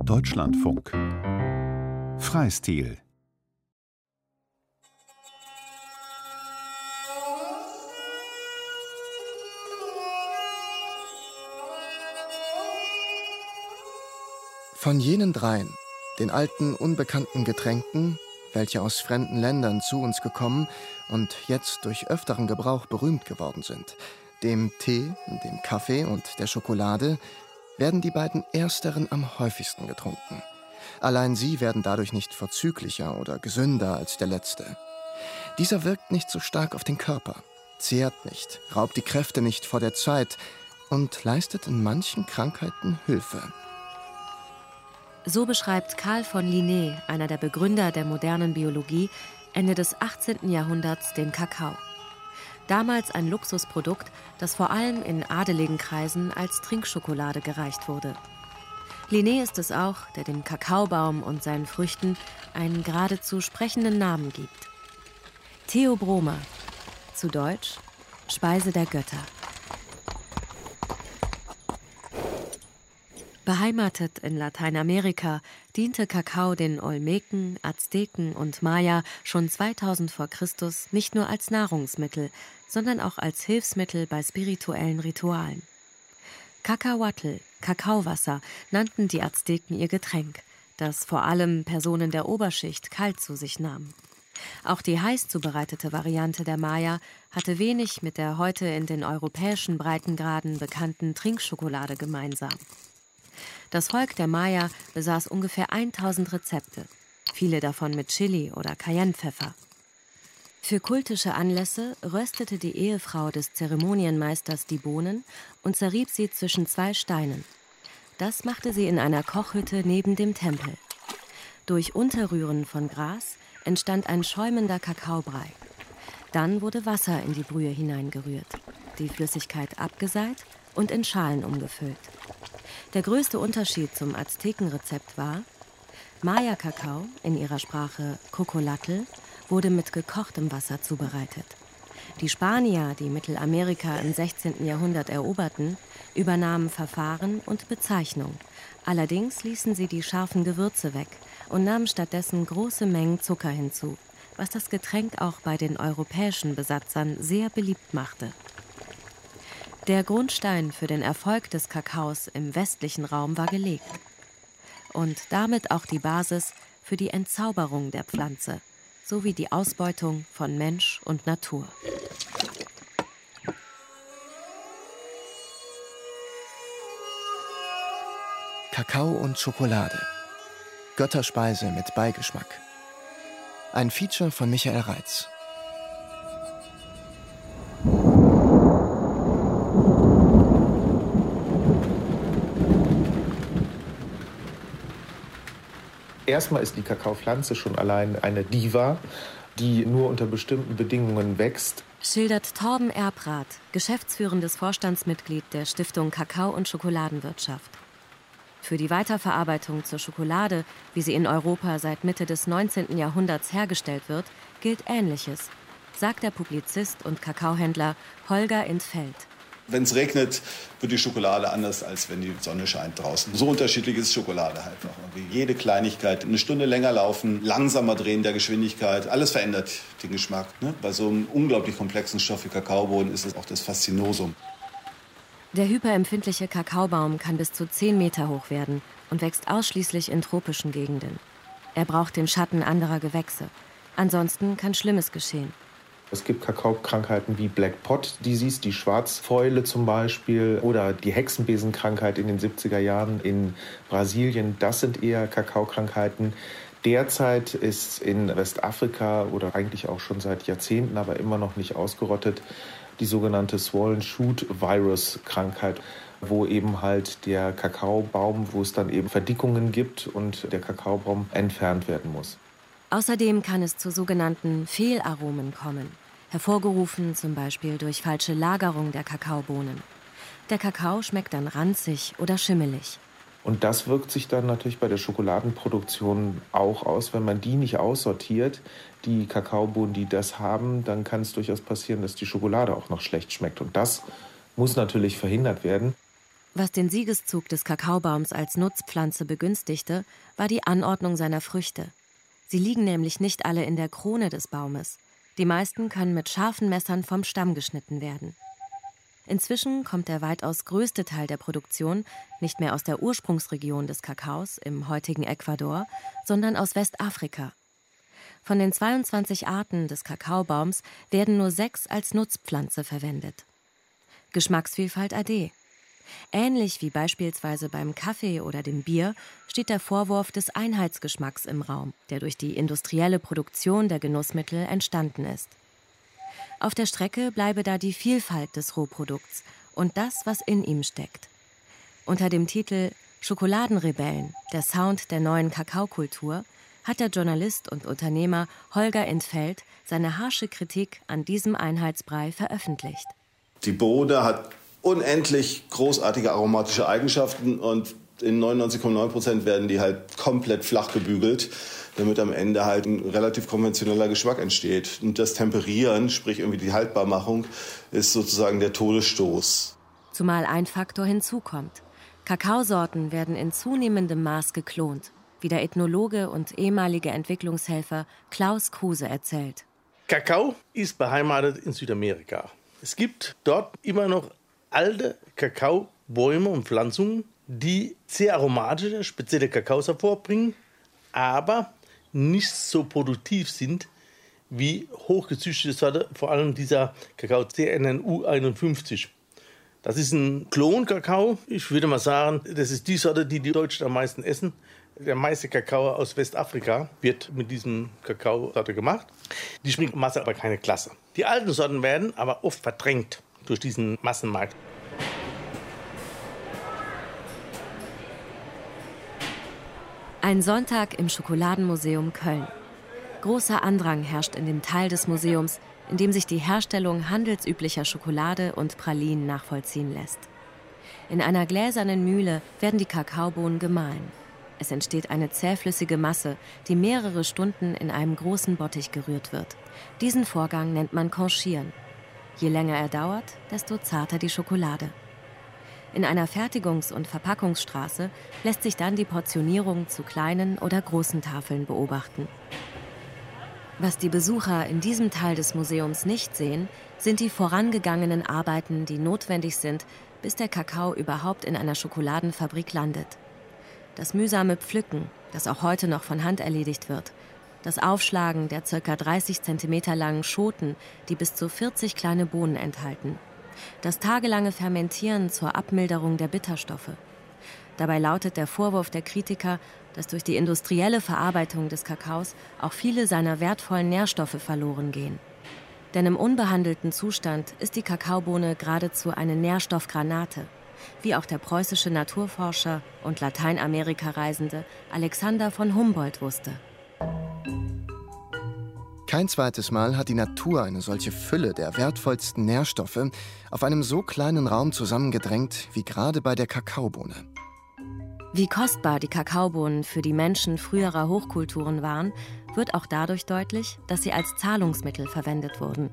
Deutschlandfunk. Freistil. Von jenen dreien, den alten, unbekannten Getränken, welche aus fremden Ländern zu uns gekommen und jetzt durch öfteren Gebrauch berühmt geworden sind, dem Tee, dem Kaffee und der Schokolade, werden die beiden ersteren am häufigsten getrunken. Allein sie werden dadurch nicht vorzüglicher oder gesünder als der letzte. Dieser wirkt nicht so stark auf den Körper, zehrt nicht, raubt die Kräfte nicht vor der Zeit und leistet in manchen Krankheiten Hilfe. So beschreibt Karl von Linné, einer der Begründer der modernen Biologie, Ende des 18. Jahrhunderts den Kakao. Damals ein Luxusprodukt, das vor allem in adeligen Kreisen als Trinkschokolade gereicht wurde. Linné ist es auch, der dem Kakaobaum und seinen Früchten einen geradezu sprechenden Namen gibt. Theobroma, zu Deutsch Speise der Götter. Beheimatet in Lateinamerika diente Kakao den Olmeken, Azteken und Maya schon 2000 vor Christus nicht nur als Nahrungsmittel, sondern auch als Hilfsmittel bei spirituellen Ritualen. Kakahuatl, Kakaowasser, nannten die Azteken ihr Getränk, das vor allem Personen der Oberschicht kalt zu sich nahmen. Auch die heiß zubereitete Variante der Maya hatte wenig mit der heute in den europäischen Breitengraden bekannten Trinkschokolade gemeinsam. Das Volk der Maya besaß ungefähr 1000 Rezepte, viele davon mit Chili oder Cayennepfeffer. Für kultische Anlässe röstete die Ehefrau des Zeremonienmeisters die Bohnen und zerrieb sie zwischen zwei Steinen. Das machte sie in einer Kochhütte neben dem Tempel. Durch Unterrühren von Gras entstand ein schäumender Kakaobrei. Dann wurde Wasser in die Brühe hineingerührt, die Flüssigkeit abgeseit und in Schalen umgefüllt. Der größte Unterschied zum Aztekenrezept war, Maya-Kakao, in ihrer Sprache Cocolatl, wurde mit gekochtem Wasser zubereitet. Die Spanier, die Mittelamerika im 16. Jahrhundert eroberten, übernahmen Verfahren und Bezeichnung. Allerdings ließen sie die scharfen Gewürze weg und nahmen stattdessen große Mengen Zucker hinzu, was das Getränk auch bei den europäischen Besatzern sehr beliebt machte. Der Grundstein für den Erfolg des Kakaos im westlichen Raum war gelegt und damit auch die Basis für die Entzauberung der Pflanze sowie die Ausbeutung von Mensch und Natur. Kakao und Schokolade. Götterspeise mit Beigeschmack. Ein Feature von Michael Reitz. Erstmal ist die Kakaopflanze schon allein eine Diva, die nur unter bestimmten Bedingungen wächst. Schildert Torben Erbrath, geschäftsführendes Vorstandsmitglied der Stiftung Kakao und Schokoladenwirtschaft. Für die Weiterverarbeitung zur Schokolade, wie sie in Europa seit Mitte des 19. Jahrhunderts hergestellt wird, gilt Ähnliches, sagt der Publizist und Kakaohändler Holger Intfeld. Wenn es regnet, wird die Schokolade anders, als wenn die Sonne scheint draußen. So unterschiedlich ist Schokolade halt noch. Wie jede Kleinigkeit. Eine Stunde länger laufen, langsamer drehen der Geschwindigkeit, alles verändert den Geschmack. Ne? Bei so einem unglaublich komplexen Stoff wie Kakaobohnen ist es auch das Faszinosum. Der hyperempfindliche Kakaobaum kann bis zu 10 Meter hoch werden und wächst ausschließlich in tropischen Gegenden. Er braucht den Schatten anderer Gewächse. Ansonsten kann Schlimmes geschehen. Es gibt Kakaokrankheiten wie Black Pot Disease, die Schwarzfäule zum Beispiel, oder die Hexenbesenkrankheit in den 70er Jahren in Brasilien. Das sind eher Kakaokrankheiten. Derzeit ist in Westafrika oder eigentlich auch schon seit Jahrzehnten, aber immer noch nicht ausgerottet, die sogenannte Swollen Shoot Virus Krankheit wo eben halt der Kakaobaum, wo es dann eben Verdickungen gibt und der Kakaobaum entfernt werden muss. Außerdem kann es zu sogenannten Fehlaromen kommen hervorgerufen zum Beispiel durch falsche Lagerung der Kakaobohnen. Der Kakao schmeckt dann ranzig oder schimmelig. Und das wirkt sich dann natürlich bei der Schokoladenproduktion auch aus. Wenn man die nicht aussortiert, die Kakaobohnen, die das haben, dann kann es durchaus passieren, dass die Schokolade auch noch schlecht schmeckt. Und das muss natürlich verhindert werden. Was den Siegeszug des Kakaobaums als Nutzpflanze begünstigte, war die Anordnung seiner Früchte. Sie liegen nämlich nicht alle in der Krone des Baumes. Die meisten können mit scharfen Messern vom Stamm geschnitten werden. Inzwischen kommt der weitaus größte Teil der Produktion nicht mehr aus der Ursprungsregion des Kakaos im heutigen Ecuador, sondern aus Westafrika. Von den 22 Arten des Kakaobaums werden nur sechs als Nutzpflanze verwendet. Geschmacksvielfalt ade. Ähnlich wie beispielsweise beim Kaffee oder dem Bier steht der Vorwurf des Einheitsgeschmacks im Raum, der durch die industrielle Produktion der Genussmittel entstanden ist. Auf der Strecke bleibe da die Vielfalt des Rohprodukts und das, was in ihm steckt. Unter dem Titel Schokoladenrebellen, der Sound der neuen Kakaokultur, hat der Journalist und Unternehmer Holger Entfeld seine harsche Kritik an diesem Einheitsbrei veröffentlicht. Die Bohne hat unendlich großartige aromatische Eigenschaften und in 99,9 Prozent werden die halt komplett flach gebügelt, damit am Ende halt ein relativ konventioneller Geschmack entsteht. Und das Temperieren, sprich irgendwie die Haltbarmachung, ist sozusagen der Todesstoß. Zumal ein Faktor hinzukommt. Kakaosorten werden in zunehmendem Maß geklont, wie der Ethnologe und ehemalige Entwicklungshelfer Klaus Kruse erzählt. Kakao ist beheimatet in Südamerika. Es gibt dort immer noch alte Kakaobäume und Pflanzungen, die sehr aromatische, spezielle Kakaos hervorbringen, aber nicht so produktiv sind wie hochgezüchtete Sorte, vor allem dieser Kakao CNNU 51. Das ist ein Klonkakao. Ich würde mal sagen, das ist die Sorte, die die Deutschen am meisten essen. Der meiste Kakao aus Westafrika wird mit diesem Kakaosorte gemacht. Die schmeckt Masse aber keine Klasse. Die alten Sorten werden aber oft verdrängt durch diesen Massenmarkt. Ein Sonntag im Schokoladenmuseum Köln. Großer Andrang herrscht in dem Teil des Museums, in dem sich die Herstellung handelsüblicher Schokolade und Pralinen nachvollziehen lässt. In einer gläsernen Mühle werden die Kakaobohnen gemahlen. Es entsteht eine zähflüssige Masse, die mehrere Stunden in einem großen Bottich gerührt wird. Diesen Vorgang nennt man Conchieren. Je länger er dauert, desto zarter die Schokolade. In einer Fertigungs- und Verpackungsstraße lässt sich dann die Portionierung zu kleinen oder großen Tafeln beobachten. Was die Besucher in diesem Teil des Museums nicht sehen, sind die vorangegangenen Arbeiten, die notwendig sind, bis der Kakao überhaupt in einer Schokoladenfabrik landet. Das mühsame Pflücken, das auch heute noch von Hand erledigt wird, das Aufschlagen der ca. 30 cm langen Schoten, die bis zu 40 kleine Bohnen enthalten, das tagelange Fermentieren zur Abmilderung der Bitterstoffe. Dabei lautet der Vorwurf der Kritiker, dass durch die industrielle Verarbeitung des Kakaos auch viele seiner wertvollen Nährstoffe verloren gehen. Denn im unbehandelten Zustand ist die Kakaobohne geradezu eine Nährstoffgranate, wie auch der preußische Naturforscher und Lateinamerika-Reisende Alexander von Humboldt wusste. Kein zweites Mal hat die Natur eine solche Fülle der wertvollsten Nährstoffe auf einem so kleinen Raum zusammengedrängt wie gerade bei der Kakaobohne. Wie kostbar die Kakaobohnen für die Menschen früherer Hochkulturen waren, wird auch dadurch deutlich, dass sie als Zahlungsmittel verwendet wurden.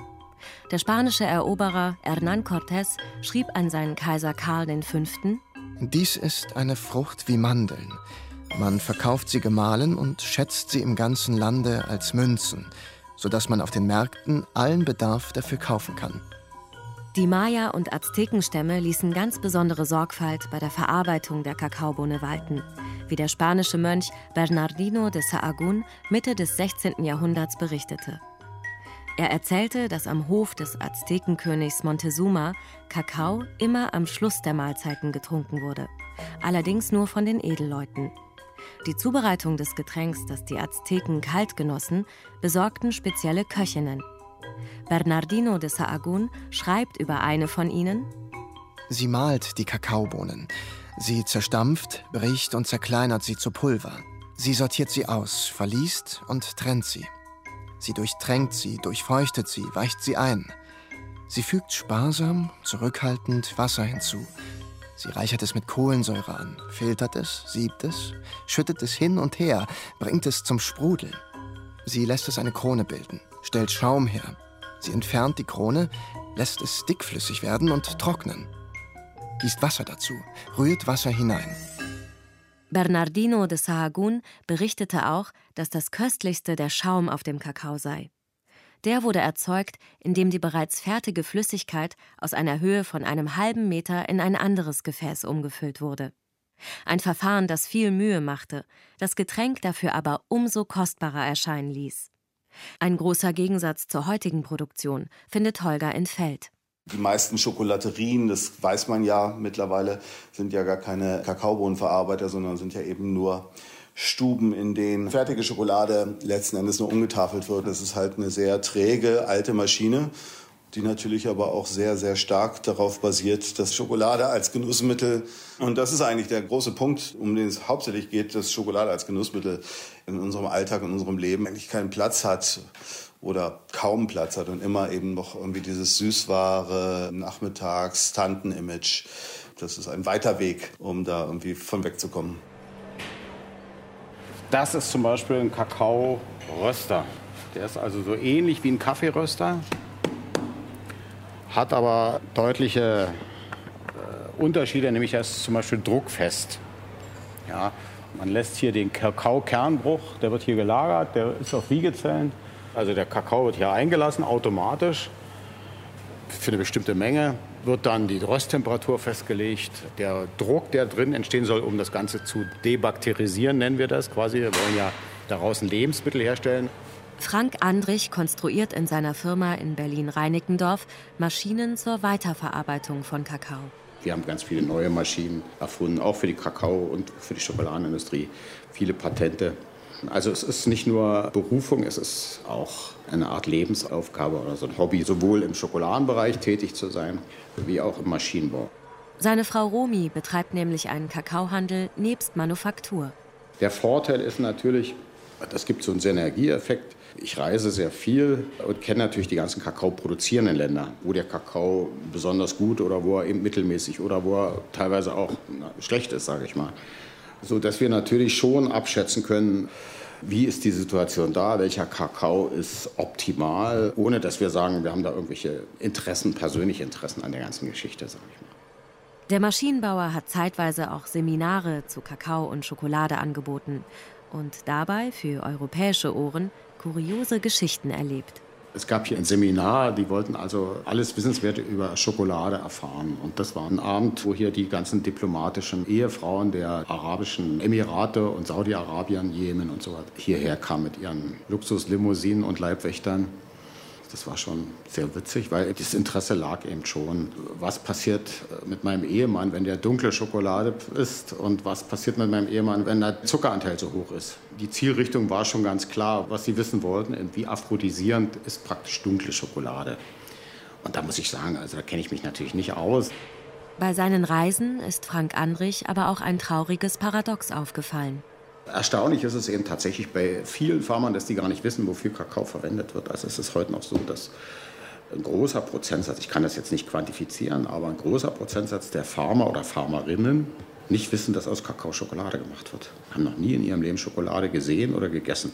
Der spanische Eroberer Hernán Cortés schrieb an seinen Kaiser Karl V. Dies ist eine Frucht wie Mandeln. Man verkauft sie gemahlen und schätzt sie im ganzen Lande als Münzen, sodass man auf den Märkten allen Bedarf dafür kaufen kann. Die Maya- und Aztekenstämme ließen ganz besondere Sorgfalt bei der Verarbeitung der Kakaobohne walten, wie der spanische Mönch Bernardino de Sahagún Mitte des 16. Jahrhunderts berichtete. Er erzählte, dass am Hof des Aztekenkönigs Montezuma Kakao immer am Schluss der Mahlzeiten getrunken wurde, allerdings nur von den Edelleuten. Die Zubereitung des Getränks, das die Azteken kalt genossen, besorgten spezielle Köchinnen. Bernardino de Sahagún schreibt über eine von ihnen: Sie mahlt die Kakaobohnen. Sie zerstampft, bricht und zerkleinert sie zu Pulver. Sie sortiert sie aus, verliest und trennt sie. Sie durchtränkt sie, durchfeuchtet sie, weicht sie ein. Sie fügt sparsam, zurückhaltend Wasser hinzu. Sie reichert es mit Kohlensäure an, filtert es, siebt es, schüttet es hin und her, bringt es zum Sprudeln. Sie lässt es eine Krone bilden, stellt Schaum her. Sie entfernt die Krone, lässt es dickflüssig werden und trocknen. gießt Wasser dazu, rührt Wasser hinein. Bernardino de Sahagún berichtete auch, dass das köstlichste der Schaum auf dem Kakao sei. Der wurde erzeugt, indem die bereits fertige Flüssigkeit aus einer Höhe von einem halben Meter in ein anderes Gefäß umgefüllt wurde. Ein Verfahren, das viel Mühe machte, das Getränk dafür aber umso kostbarer erscheinen ließ. Ein großer Gegensatz zur heutigen Produktion findet Holger in Feld. Die meisten Schokolaterien, das weiß man ja mittlerweile, sind ja gar keine Kakaobohnenverarbeiter, sondern sind ja eben nur Stuben, in denen fertige Schokolade letzten Endes nur umgetafelt wird. Das ist halt eine sehr träge, alte Maschine, die natürlich aber auch sehr, sehr stark darauf basiert, dass Schokolade als Genussmittel, und das ist eigentlich der große Punkt, um den es hauptsächlich geht, dass Schokolade als Genussmittel in unserem Alltag, in unserem Leben eigentlich keinen Platz hat oder kaum Platz hat und immer eben noch irgendwie dieses süßware Nachmittags-Tanten-Image. Das ist ein weiter Weg, um da irgendwie von wegzukommen. Das ist zum Beispiel ein Kakao-Röster. Der ist also so ähnlich wie ein Kaffeeröster, hat aber deutliche äh, Unterschiede, nämlich er ist zum Beispiel druckfest. Ja, man lässt hier den Kakao-Kernbruch, der wird hier gelagert, der ist auf Wiegezellen. Also der Kakao wird hier eingelassen, automatisch, für eine bestimmte Menge. Wird dann die Rösttemperatur festgelegt, der Druck, der drin entstehen soll, um das Ganze zu debakterisieren, nennen wir das quasi. Wir wollen ja daraus ein Lebensmittel herstellen. Frank Andrich konstruiert in seiner Firma in Berlin-Reinickendorf Maschinen zur Weiterverarbeitung von Kakao. Wir haben ganz viele neue Maschinen erfunden, auch für die Kakao- und für die Schokoladenindustrie. Viele Patente. Also es ist nicht nur Berufung, es ist auch eine Art Lebensaufgabe oder so ein Hobby, sowohl im Schokoladenbereich tätig zu sein, wie auch im Maschinenbau. Seine Frau Romi betreibt nämlich einen Kakaohandel nebst Manufaktur. Der Vorteil ist natürlich, das gibt so einen Synergieeffekt. Ich reise sehr viel und kenne natürlich die ganzen Kakao-produzierenden Länder, wo der Kakao besonders gut oder wo er eben mittelmäßig oder wo er teilweise auch schlecht ist, sage ich mal. So dass wir natürlich schon abschätzen können, wie ist die Situation da, welcher Kakao ist optimal, ohne dass wir sagen, wir haben da irgendwelche Interessen, persönliche Interessen an der ganzen Geschichte, sage ich mal. Der Maschinenbauer hat zeitweise auch Seminare zu Kakao und Schokolade angeboten und dabei für europäische Ohren kuriose Geschichten erlebt. Es gab hier ein Seminar, die wollten also alles Wissenswerte über Schokolade erfahren. Und das war ein Abend, wo hier die ganzen diplomatischen Ehefrauen der arabischen Emirate und Saudi-Arabien, Jemen und so weiter hierher kamen mit ihren Luxuslimousinen und Leibwächtern. Das war schon sehr witzig, weil das Interesse lag eben schon. Was passiert mit meinem Ehemann, wenn der dunkle Schokolade isst? Und was passiert mit meinem Ehemann, wenn der Zuckeranteil so hoch ist? Die Zielrichtung war schon ganz klar, was sie wissen wollten. Wie aphrodisierend ist praktisch dunkle Schokolade? Und da muss ich sagen, also da kenne ich mich natürlich nicht aus. Bei seinen Reisen ist Frank Andrich aber auch ein trauriges Paradox aufgefallen. Erstaunlich ist es eben tatsächlich bei vielen Farmern, dass die gar nicht wissen, wofür Kakao verwendet wird. Also es ist heute noch so, dass ein großer Prozentsatz, ich kann das jetzt nicht quantifizieren, aber ein großer Prozentsatz der Farmer oder Farmerinnen nicht wissen, dass aus Kakao Schokolade gemacht wird. Haben noch nie in ihrem Leben Schokolade gesehen oder gegessen.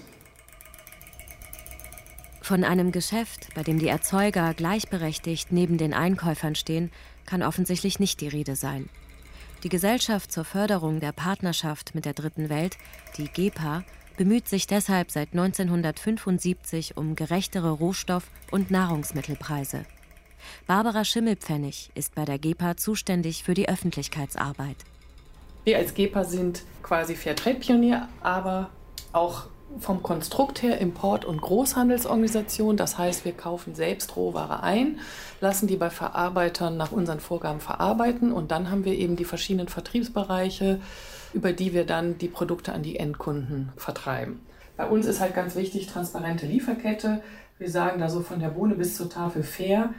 Von einem Geschäft, bei dem die Erzeuger gleichberechtigt neben den Einkäufern stehen, kann offensichtlich nicht die Rede sein. Die Gesellschaft zur Förderung der Partnerschaft mit der Dritten Welt, die GEPA, bemüht sich deshalb seit 1975 um gerechtere Rohstoff- und Nahrungsmittelpreise. Barbara Schimmelpfennig ist bei der GEPA zuständig für die Öffentlichkeitsarbeit. Wir als GEPA sind quasi Fairtrade-Pionier, aber auch vom Konstrukt her Import- und Großhandelsorganisation. Das heißt, wir kaufen selbst Rohware ein, lassen die bei Verarbeitern nach unseren Vorgaben verarbeiten und dann haben wir eben die verschiedenen Vertriebsbereiche, über die wir dann die Produkte an die Endkunden vertreiben. Bei uns ist halt ganz wichtig transparente Lieferkette. Wir sagen da so von der Bohne bis zur Tafel fair.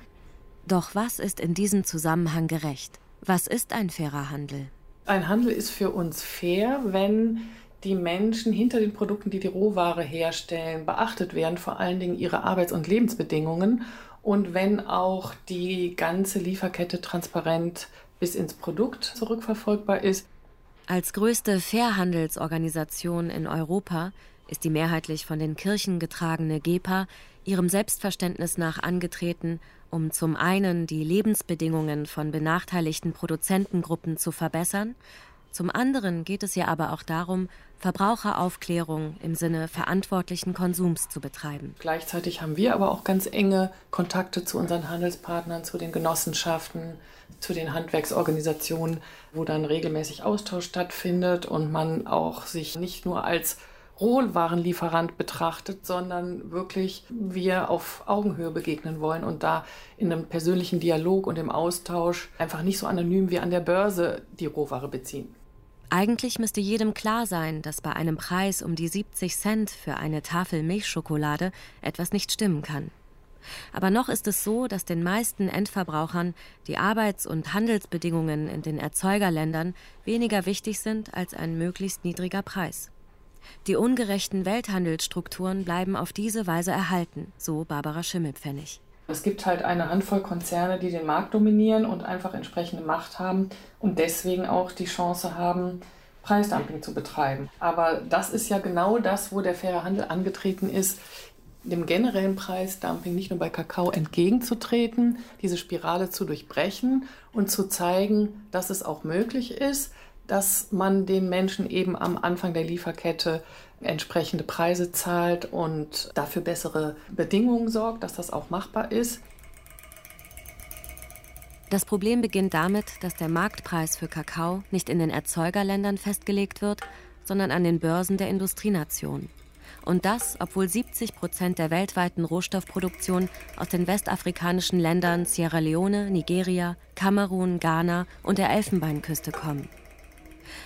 Doch was ist in diesem Zusammenhang gerecht? Was ist ein fairer Handel? Ein Handel ist für uns fair, wenn die Menschen hinter den Produkten, die die Rohware herstellen, beachtet werden, vor allen Dingen ihre Arbeits- und Lebensbedingungen und wenn auch die ganze Lieferkette transparent bis ins Produkt zurückverfolgbar ist. Als größte Fairhandelsorganisation in Europa ist die mehrheitlich von den Kirchen getragene GEPA ihrem Selbstverständnis nach angetreten, um zum einen die Lebensbedingungen von benachteiligten Produzentengruppen zu verbessern, zum anderen geht es ihr aber auch darum, Verbraucheraufklärung im Sinne verantwortlichen Konsums zu betreiben. Gleichzeitig haben wir aber auch ganz enge Kontakte zu unseren Handelspartnern, zu den Genossenschaften, zu den Handwerksorganisationen, wo dann regelmäßig Austausch stattfindet und man auch sich nicht nur als Rohwarenlieferant betrachtet, sondern wirklich wir auf Augenhöhe begegnen wollen und da in einem persönlichen Dialog und im Austausch einfach nicht so anonym wie an der Börse die Rohware beziehen. Eigentlich müsste jedem klar sein, dass bei einem Preis um die 70 Cent für eine Tafel Milchschokolade etwas nicht stimmen kann. Aber noch ist es so, dass den meisten Endverbrauchern die Arbeits- und Handelsbedingungen in den Erzeugerländern weniger wichtig sind als ein möglichst niedriger Preis. Die ungerechten Welthandelsstrukturen bleiben auf diese Weise erhalten, so Barbara Schimmelpfennig. Es gibt halt eine Handvoll Konzerne, die den Markt dominieren und einfach entsprechende Macht haben und deswegen auch die Chance haben, Preisdumping zu betreiben. Aber das ist ja genau das, wo der faire Handel angetreten ist, dem generellen Preisdumping nicht nur bei Kakao entgegenzutreten, diese Spirale zu durchbrechen und zu zeigen, dass es auch möglich ist, dass man den Menschen eben am Anfang der Lieferkette entsprechende Preise zahlt und dafür bessere Bedingungen sorgt, dass das auch machbar ist. Das Problem beginnt damit, dass der Marktpreis für Kakao nicht in den Erzeugerländern festgelegt wird, sondern an den Börsen der Industrienationen. Und das, obwohl 70 Prozent der weltweiten Rohstoffproduktion aus den westafrikanischen Ländern Sierra Leone, Nigeria, Kamerun, Ghana und der Elfenbeinküste kommen.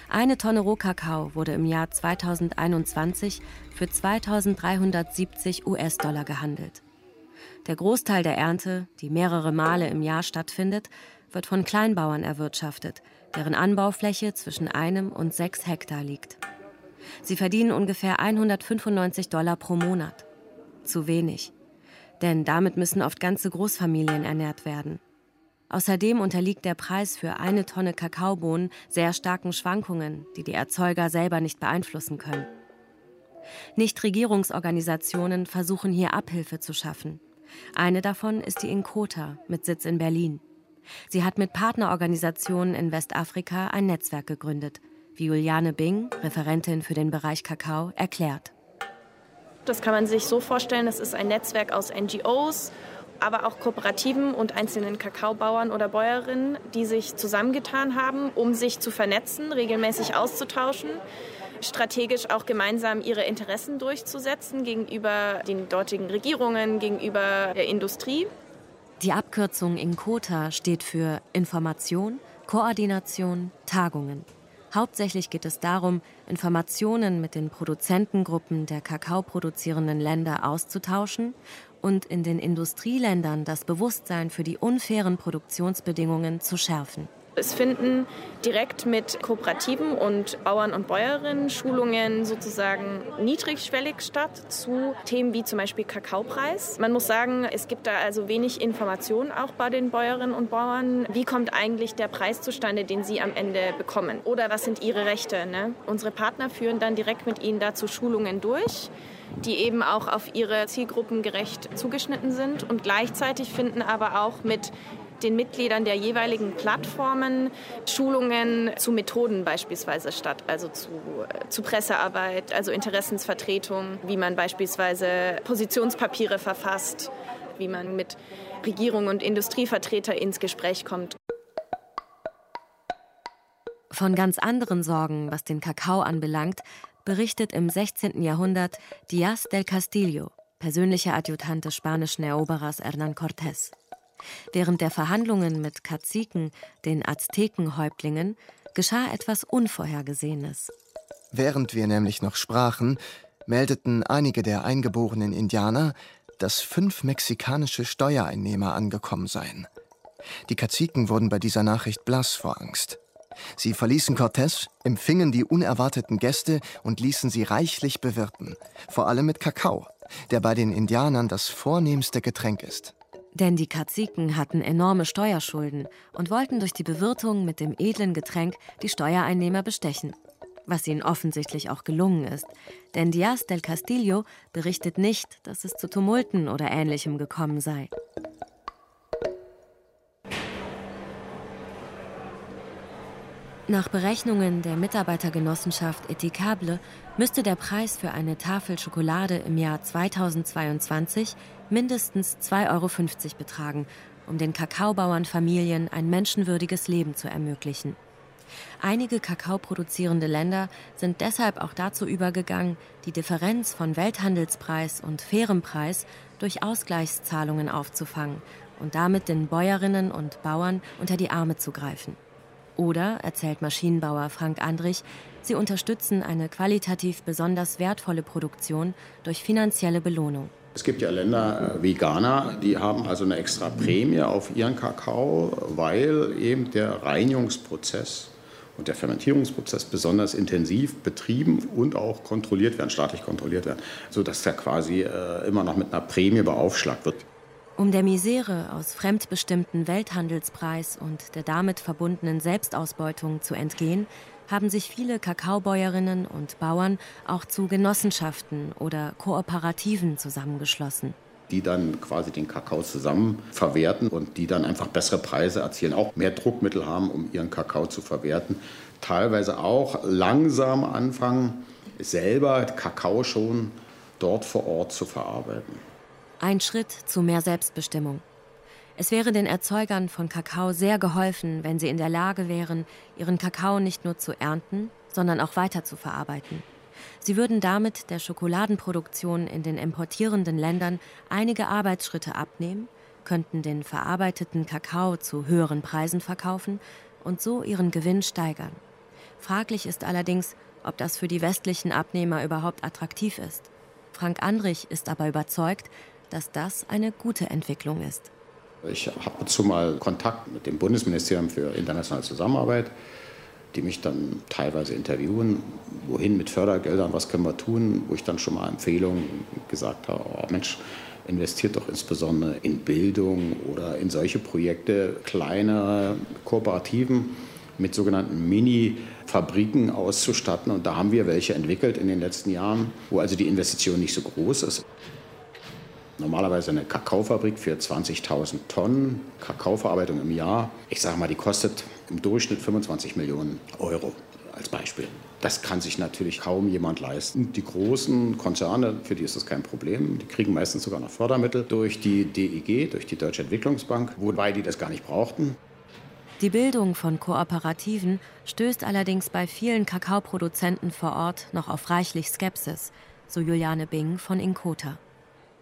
Eine Tonne Rohkakao wurde im Jahr 2021 für 2370 US-Dollar gehandelt. Der Großteil der Ernte, die mehrere Male im Jahr stattfindet, wird von Kleinbauern erwirtschaftet, deren Anbaufläche zwischen einem und sechs Hektar liegt. Sie verdienen ungefähr 195 Dollar pro Monat. Zu wenig. Denn damit müssen oft ganze Großfamilien ernährt werden. Außerdem unterliegt der Preis für eine Tonne Kakaobohnen sehr starken Schwankungen, die die Erzeuger selber nicht beeinflussen können. Nichtregierungsorganisationen versuchen hier Abhilfe zu schaffen. Eine davon ist die Inkota mit Sitz in Berlin. Sie hat mit Partnerorganisationen in Westafrika ein Netzwerk gegründet, wie Juliane Bing, Referentin für den Bereich Kakao, erklärt. Das kann man sich so vorstellen, es ist ein Netzwerk aus NGOs, aber auch Kooperativen und einzelnen Kakaobauern oder Bäuerinnen, die sich zusammengetan haben, um sich zu vernetzen, regelmäßig auszutauschen, strategisch auch gemeinsam ihre Interessen durchzusetzen gegenüber den dortigen Regierungen, gegenüber der Industrie. Die Abkürzung INKOTA steht für Information, Koordination, Tagungen. Hauptsächlich geht es darum, Informationen mit den Produzentengruppen der kakaoproduzierenden Länder auszutauschen und in den Industrieländern das Bewusstsein für die unfairen Produktionsbedingungen zu schärfen. Es finden direkt mit Kooperativen und Bauern und Bäuerinnen Schulungen sozusagen niedrigschwellig statt zu Themen wie zum Beispiel Kakaopreis. Man muss sagen, es gibt da also wenig Information auch bei den Bäuerinnen und Bauern. Wie kommt eigentlich der Preis zustande, den sie am Ende bekommen? Oder was sind ihre Rechte? Ne? Unsere Partner führen dann direkt mit ihnen dazu Schulungen durch die eben auch auf ihre Zielgruppen gerecht zugeschnitten sind und gleichzeitig finden aber auch mit den Mitgliedern der jeweiligen Plattformen Schulungen zu Methoden beispielsweise statt, also zu, zu Pressearbeit, also Interessensvertretung, wie man beispielsweise Positionspapiere verfasst, wie man mit Regierung und Industrievertreter ins Gespräch kommt. Von ganz anderen Sorgen, was den Kakao anbelangt, berichtet im 16. Jahrhundert Díaz del Castillo, persönlicher Adjutant des spanischen Eroberers Hernán Cortés. Während der Verhandlungen mit Kaziken, den Aztekenhäuptlingen, geschah etwas Unvorhergesehenes. Während wir nämlich noch sprachen, meldeten einige der eingeborenen Indianer, dass fünf mexikanische Steuereinnehmer angekommen seien. Die Kaziken wurden bei dieser Nachricht blass vor Angst. Sie verließen Cortés, empfingen die unerwarteten Gäste und ließen sie reichlich bewirten, vor allem mit Kakao, der bei den Indianern das vornehmste Getränk ist. Denn die Kaziken hatten enorme Steuerschulden und wollten durch die Bewirtung mit dem edlen Getränk die Steuereinnehmer bestechen. Was ihnen offensichtlich auch gelungen ist. Denn Diaz del Castillo berichtet nicht, dass es zu Tumulten oder Ähnlichem gekommen sei. Nach Berechnungen der Mitarbeitergenossenschaft Etikable müsste der Preis für eine Tafel Schokolade im Jahr 2022 mindestens 2,50 Euro betragen, um den Kakaobauernfamilien ein menschenwürdiges Leben zu ermöglichen. Einige kakaoproduzierende Länder sind deshalb auch dazu übergegangen, die Differenz von Welthandelspreis und fairem Preis durch Ausgleichszahlungen aufzufangen und damit den Bäuerinnen und Bauern unter die Arme zu greifen. Oder, erzählt Maschinenbauer Frank Andrich, sie unterstützen eine qualitativ besonders wertvolle Produktion durch finanzielle Belohnung. Es gibt ja Länder äh, wie Ghana, die haben also eine extra Prämie auf ihren Kakao, weil eben der Reinigungsprozess und der Fermentierungsprozess besonders intensiv betrieben und auch kontrolliert werden, staatlich kontrolliert werden, sodass der quasi äh, immer noch mit einer Prämie beaufschlagt wird. Um der Misere aus fremdbestimmten Welthandelspreis und der damit verbundenen Selbstausbeutung zu entgehen, haben sich viele Kakaobäuerinnen und Bauern auch zu Genossenschaften oder Kooperativen zusammengeschlossen. Die dann quasi den Kakao zusammen verwerten und die dann einfach bessere Preise erzielen, auch mehr Druckmittel haben, um ihren Kakao zu verwerten. Teilweise auch langsam anfangen, selber Kakao schon dort vor Ort zu verarbeiten. Ein Schritt zu mehr Selbstbestimmung. Es wäre den Erzeugern von Kakao sehr geholfen, wenn sie in der Lage wären, ihren Kakao nicht nur zu ernten, sondern auch weiter zu verarbeiten. Sie würden damit der Schokoladenproduktion in den importierenden Ländern einige Arbeitsschritte abnehmen, könnten den verarbeiteten Kakao zu höheren Preisen verkaufen und so ihren Gewinn steigern. Fraglich ist allerdings, ob das für die westlichen Abnehmer überhaupt attraktiv ist. Frank Andrich ist aber überzeugt, dass das eine gute Entwicklung ist. Ich habe dazu mal Kontakt mit dem Bundesministerium für internationale Zusammenarbeit, die mich dann teilweise interviewen, wohin mit Fördergeldern, was können wir tun, wo ich dann schon mal Empfehlungen gesagt habe, oh Mensch, investiert doch insbesondere in Bildung oder in solche Projekte, kleine Kooperativen mit sogenannten Mini-Fabriken auszustatten. Und da haben wir welche entwickelt in den letzten Jahren, wo also die Investition nicht so groß ist. Normalerweise eine Kakaofabrik für 20.000 Tonnen Kakaoverarbeitung im Jahr. Ich sage mal, die kostet im Durchschnitt 25 Millionen Euro als Beispiel. Das kann sich natürlich kaum jemand leisten. Die großen Konzerne, für die ist das kein Problem. Die kriegen meistens sogar noch Fördermittel durch die DIG, durch die Deutsche Entwicklungsbank, wobei die das gar nicht brauchten. Die Bildung von Kooperativen stößt allerdings bei vielen Kakaoproduzenten vor Ort noch auf reichlich Skepsis, so Juliane Bing von Inkota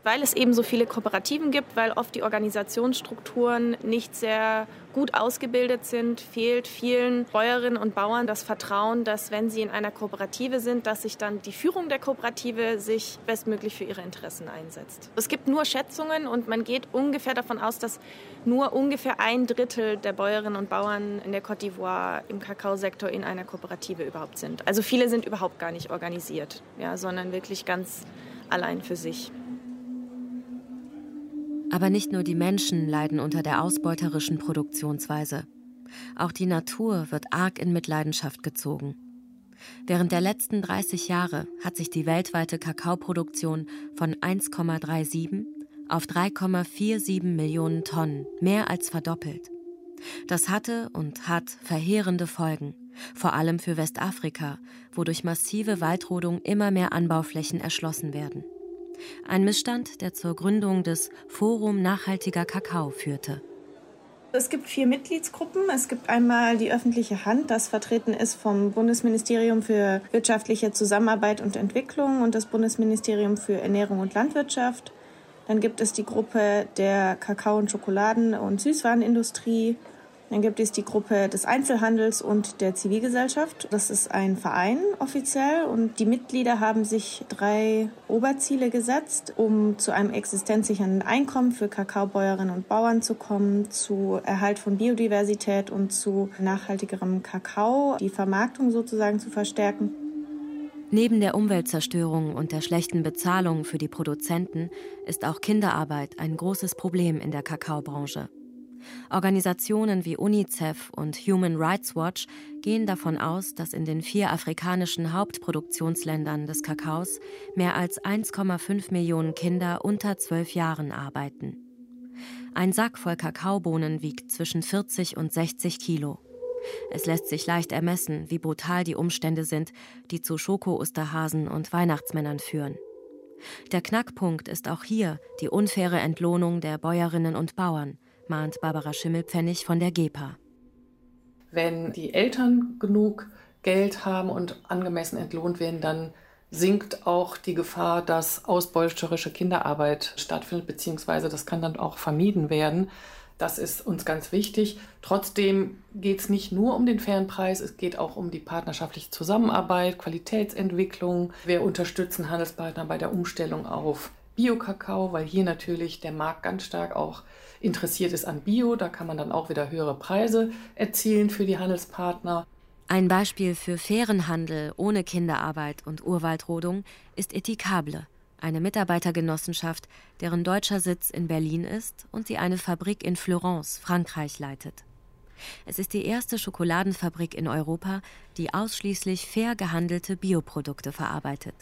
weil es eben so viele Kooperativen gibt, weil oft die Organisationsstrukturen nicht sehr gut ausgebildet sind, fehlt vielen Bäuerinnen und Bauern das Vertrauen, dass wenn sie in einer Kooperative sind, dass sich dann die Führung der Kooperative sich bestmöglich für ihre Interessen einsetzt. Es gibt nur Schätzungen und man geht ungefähr davon aus, dass nur ungefähr ein Drittel der Bäuerinnen und Bauern in der Côte d'Ivoire im Kakaosektor in einer Kooperative überhaupt sind. Also viele sind überhaupt gar nicht organisiert, ja, sondern wirklich ganz allein für sich. Aber nicht nur die Menschen leiden unter der ausbeuterischen Produktionsweise. Auch die Natur wird arg in Mitleidenschaft gezogen. Während der letzten 30 Jahre hat sich die weltweite Kakaoproduktion von 1,37 auf 3,47 Millionen Tonnen mehr als verdoppelt. Das hatte und hat verheerende Folgen, vor allem für Westafrika, wo durch massive Waldrodung immer mehr Anbauflächen erschlossen werden. Ein Missstand, der zur Gründung des Forum Nachhaltiger Kakao führte. Es gibt vier Mitgliedsgruppen. Es gibt einmal die öffentliche Hand, das vertreten ist vom Bundesministerium für wirtschaftliche Zusammenarbeit und Entwicklung und das Bundesministerium für Ernährung und Landwirtschaft. Dann gibt es die Gruppe der Kakao- und Schokoladen- und Süßwarenindustrie dann gibt es die Gruppe des Einzelhandels und der Zivilgesellschaft. Das ist ein Verein offiziell und die Mitglieder haben sich drei Oberziele gesetzt, um zu einem existenzsichernden Einkommen für Kakaobäuerinnen und Bauern zu kommen, zu Erhalt von Biodiversität und zu nachhaltigerem Kakao, die Vermarktung sozusagen zu verstärken. Neben der Umweltzerstörung und der schlechten Bezahlung für die Produzenten ist auch Kinderarbeit ein großes Problem in der Kakaobranche. Organisationen wie UNICEF und Human Rights Watch gehen davon aus, dass in den vier afrikanischen Hauptproduktionsländern des Kakaos mehr als 1,5 Millionen Kinder unter zwölf Jahren arbeiten. Ein Sack voll Kakaobohnen wiegt zwischen 40 und 60 Kilo. Es lässt sich leicht ermessen, wie brutal die Umstände sind, die zu Schoko-Osterhasen und Weihnachtsmännern führen. Der Knackpunkt ist auch hier die unfaire Entlohnung der Bäuerinnen und Bauern, mahnt Barbara Schimmelpfennig von der GEPA. Wenn die Eltern genug Geld haben und angemessen entlohnt werden, dann sinkt auch die Gefahr, dass ausbeuterische Kinderarbeit stattfindet, beziehungsweise das kann dann auch vermieden werden. Das ist uns ganz wichtig. Trotzdem geht es nicht nur um den fairen Preis, es geht auch um die partnerschaftliche Zusammenarbeit, Qualitätsentwicklung. Wir unterstützen Handelspartner bei der Umstellung auf Bio-Kakao, weil hier natürlich der Markt ganz stark auch interessiert ist an Bio. Da kann man dann auch wieder höhere Preise erzielen für die Handelspartner. Ein Beispiel für fairen Handel ohne Kinderarbeit und Urwaldrodung ist Etikable, eine Mitarbeitergenossenschaft, deren deutscher Sitz in Berlin ist und die eine Fabrik in Florence, Frankreich, leitet. Es ist die erste Schokoladenfabrik in Europa, die ausschließlich fair gehandelte Bioprodukte verarbeitet.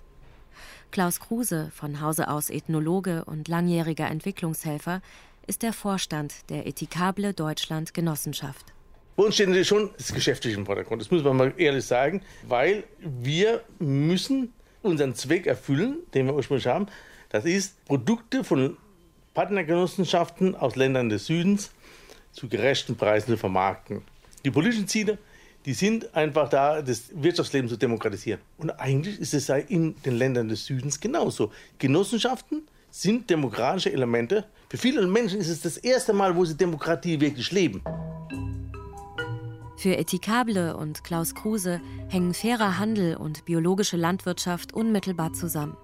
Klaus Kruse, von Hause aus Ethnologe und langjähriger Entwicklungshelfer, ist der Vorstand der Etikable Deutschland Genossenschaft. Bei uns steht schon das Geschäftliche im Vordergrund, das muss man mal ehrlich sagen, weil wir müssen unseren Zweck erfüllen, den wir ursprünglich haben. Das ist, Produkte von Partnergenossenschaften aus Ländern des Südens zu gerechten Preisen zu vermarkten. Die politischen Ziele, die sind einfach da, das Wirtschaftsleben zu demokratisieren. Und eigentlich ist es in den Ländern des Südens genauso. Genossenschaften sind demokratische Elemente. Für viele Menschen ist es das erste Mal, wo sie Demokratie wirklich leben. Für Etikable und Klaus Kruse hängen fairer Handel und biologische Landwirtschaft unmittelbar zusammen.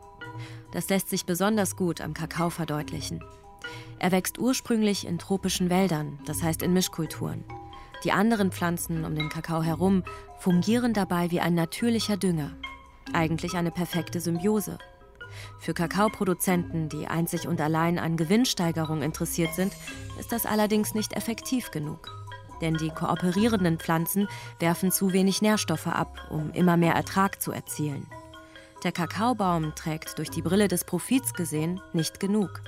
Das lässt sich besonders gut am Kakao verdeutlichen. Er wächst ursprünglich in tropischen Wäldern, das heißt in Mischkulturen. Die anderen Pflanzen um den Kakao herum fungieren dabei wie ein natürlicher Dünger. Eigentlich eine perfekte Symbiose. Für Kakaoproduzenten, die einzig und allein an Gewinnsteigerung interessiert sind, ist das allerdings nicht effektiv genug denn die kooperierenden Pflanzen werfen zu wenig Nährstoffe ab, um immer mehr Ertrag zu erzielen. Der Kakaobaum trägt durch die Brille des Profits gesehen nicht genug.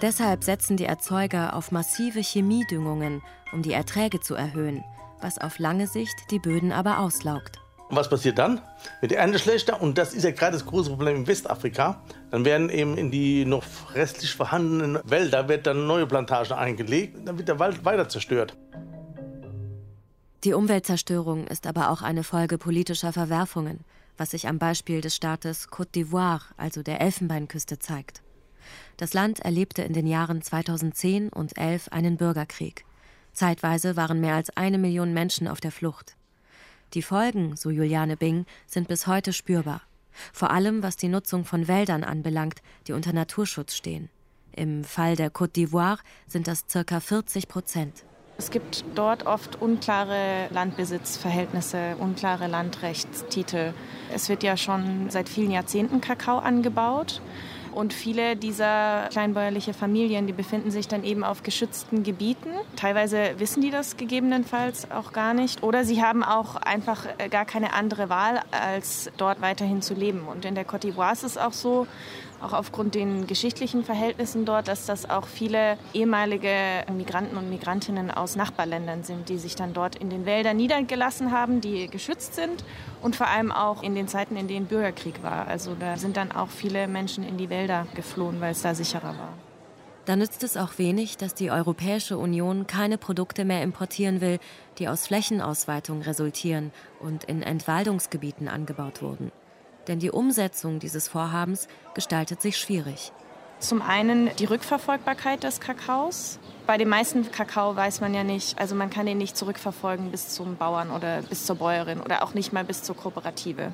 Deshalb setzen die Erzeuger auf massive Chemiedüngungen, um die Erträge zu erhöhen, was auf lange Sicht die Böden aber auslaugt. Und was passiert dann? Wird die Ernte schlechter und das ist ja gerade das große Problem in Westafrika. Dann werden eben in die noch restlich vorhandenen Wälder wird dann neue Plantagen eingelegt, dann wird der Wald weiter zerstört. Die Umweltzerstörung ist aber auch eine Folge politischer Verwerfungen, was sich am Beispiel des Staates Côte d'Ivoire, also der Elfenbeinküste, zeigt. Das Land erlebte in den Jahren 2010 und 11 einen Bürgerkrieg. Zeitweise waren mehr als eine Million Menschen auf der Flucht. Die Folgen, so Juliane Bing, sind bis heute spürbar. Vor allem was die Nutzung von Wäldern anbelangt, die unter Naturschutz stehen. Im Fall der Côte d'Ivoire sind das ca. 40 Prozent. Es gibt dort oft unklare Landbesitzverhältnisse, unklare Landrechtstitel. Es wird ja schon seit vielen Jahrzehnten Kakao angebaut. Und viele dieser kleinbäuerliche Familien, die befinden sich dann eben auf geschützten Gebieten. Teilweise wissen die das gegebenenfalls auch gar nicht. Oder sie haben auch einfach äh, gar keine andere Wahl, als dort weiterhin zu leben. Und in der Côte d'Ivoire ist es auch so, auch aufgrund den geschichtlichen Verhältnissen dort, dass das auch viele ehemalige Migranten und Migrantinnen aus Nachbarländern sind, die sich dann dort in den Wäldern niedergelassen haben, die geschützt sind und vor allem auch in den Zeiten, in denen Bürgerkrieg war. Also da sind dann auch viele Menschen in die Wälder geflohen, weil es da sicherer war. Da nützt es auch wenig, dass die Europäische Union keine Produkte mehr importieren will, die aus Flächenausweitung resultieren und in Entwaldungsgebieten angebaut wurden denn die Umsetzung dieses Vorhabens gestaltet sich schwierig. Zum einen die Rückverfolgbarkeit des Kakaos. Bei den meisten Kakao weiß man ja nicht, also man kann den nicht zurückverfolgen bis zum Bauern oder bis zur Bäuerin oder auch nicht mal bis zur Kooperative,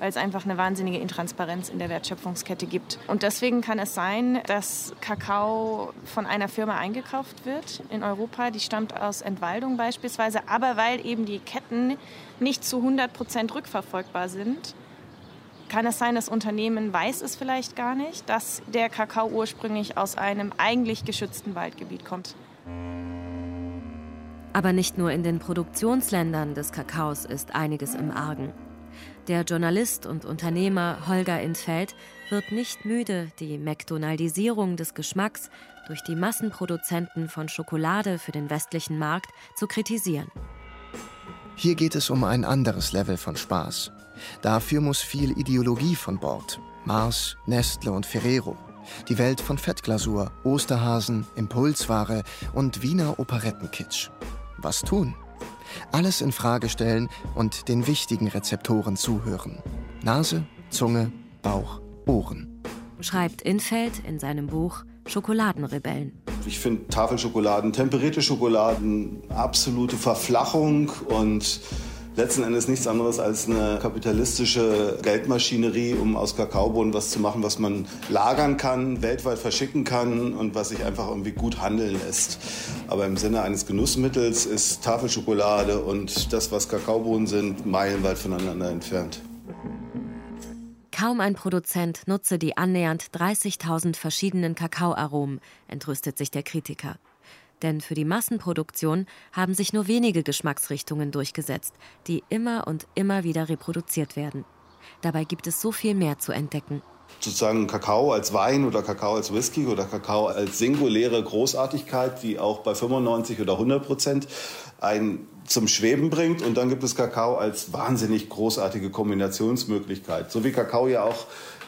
weil es einfach eine wahnsinnige Intransparenz in der Wertschöpfungskette gibt. Und deswegen kann es sein, dass Kakao von einer Firma eingekauft wird in Europa, die stammt aus Entwaldung beispielsweise, aber weil eben die Ketten nicht zu 100 Prozent rückverfolgbar sind, kann es sein, das Unternehmen weiß es vielleicht gar nicht, dass der Kakao ursprünglich aus einem eigentlich geschützten Waldgebiet kommt. Aber nicht nur in den Produktionsländern des Kakaos ist einiges im Argen. Der Journalist und Unternehmer Holger Intfeld wird nicht müde, die McDonaldisierung des Geschmacks durch die Massenproduzenten von Schokolade für den westlichen Markt zu kritisieren. Hier geht es um ein anderes Level von Spaß. Dafür muss viel Ideologie von Bord. Mars, Nestle und Ferrero. Die Welt von Fettglasur, Osterhasen, Impulsware und Wiener Operettenkitsch. Was tun? Alles in Frage stellen und den wichtigen Rezeptoren zuhören. Nase, Zunge, Bauch, Ohren. Schreibt Infeld in seinem Buch Schokoladenrebellen. Ich finde Tafelschokoladen, temperierte Schokoladen, absolute Verflachung und letzten Endes nichts anderes als eine kapitalistische Geldmaschinerie, um aus Kakaobohnen was zu machen, was man lagern kann, weltweit verschicken kann und was sich einfach irgendwie gut handeln lässt. Aber im Sinne eines Genussmittels ist Tafelschokolade und das, was Kakaobohnen sind, meilenweit voneinander entfernt. Kaum ein Produzent nutze die annähernd 30.000 verschiedenen Kakaoaromen, entrüstet sich der Kritiker. Denn für die Massenproduktion haben sich nur wenige Geschmacksrichtungen durchgesetzt, die immer und immer wieder reproduziert werden. Dabei gibt es so viel mehr zu entdecken sozusagen Kakao als Wein oder Kakao als Whisky oder Kakao als singuläre Großartigkeit, die auch bei 95 oder 100 Prozent einen zum Schweben bringt. Und dann gibt es Kakao als wahnsinnig großartige Kombinationsmöglichkeit. So wie Kakao ja auch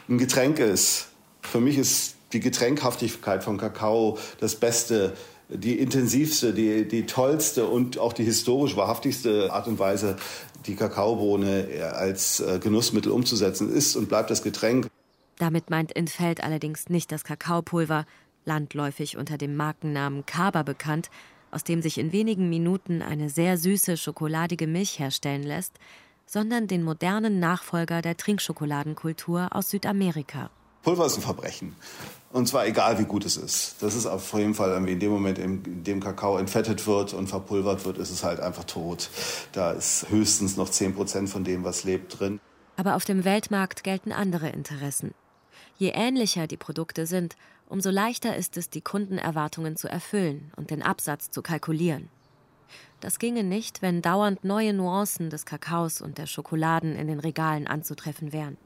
ein Getränk ist. Für mich ist die Getränkhaftigkeit von Kakao das Beste, die intensivste, die, die tollste und auch die historisch wahrhaftigste Art und Weise, die Kakaobohne als äh, Genussmittel umzusetzen ist und bleibt das Getränk. Damit meint Infeld allerdings nicht das Kakaopulver, landläufig unter dem Markennamen Kaba bekannt, aus dem sich in wenigen Minuten eine sehr süße schokoladige Milch herstellen lässt, sondern den modernen Nachfolger der Trinkschokoladenkultur aus Südamerika. Pulver ist ein Verbrechen. Und zwar egal, wie gut es ist. Das ist auf jeden Fall in dem Moment, in dem Kakao entfettet wird und verpulvert wird, ist es halt einfach tot. Da ist höchstens noch 10 Prozent von dem, was lebt, drin. Aber auf dem Weltmarkt gelten andere Interessen. Je ähnlicher die Produkte sind, umso leichter ist es, die Kundenerwartungen zu erfüllen und den Absatz zu kalkulieren. Das ginge nicht, wenn dauernd neue Nuancen des Kakaos und der Schokoladen in den Regalen anzutreffen wären.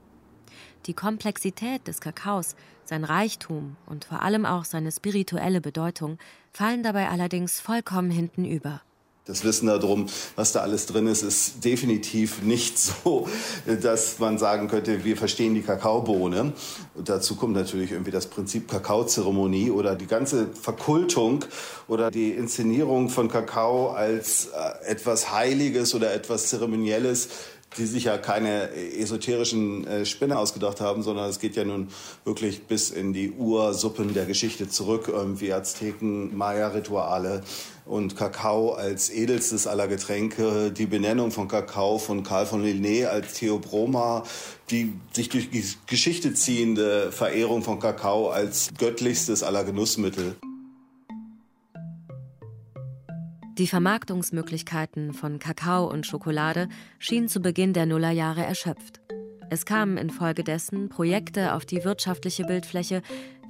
Die Komplexität des Kakaos, sein Reichtum und vor allem auch seine spirituelle Bedeutung fallen dabei allerdings vollkommen hinten über. Das Wissen darum, was da alles drin ist, ist definitiv nicht so, dass man sagen könnte, wir verstehen die Kakaobohne. Und dazu kommt natürlich irgendwie das Prinzip Kakaozeremonie oder die ganze Verkultung oder die Inszenierung von Kakao als äh, etwas Heiliges oder etwas Zeremonielles die sich ja keine esoterischen äh, Spinne ausgedacht haben, sondern es geht ja nun wirklich bis in die Ursuppen der Geschichte zurück, wie Azteken, Maya-Rituale und Kakao als edelstes aller Getränke, die Benennung von Kakao von Karl von Linné als Theobroma, die sich durch die Geschichte ziehende Verehrung von Kakao als göttlichstes aller Genussmittel. Die Vermarktungsmöglichkeiten von Kakao und Schokolade schienen zu Beginn der Nullerjahre erschöpft. Es kamen infolgedessen Projekte auf die wirtschaftliche Bildfläche,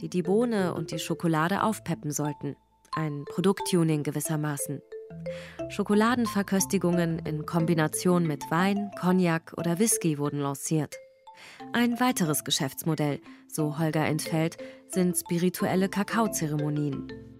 die die Bohne und die Schokolade aufpeppen sollten. Ein Produkttuning gewissermaßen. Schokoladenverköstigungen in Kombination mit Wein, Cognac oder Whisky wurden lanciert. Ein weiteres Geschäftsmodell, so Holger Entfeld, sind spirituelle Kakaozeremonien.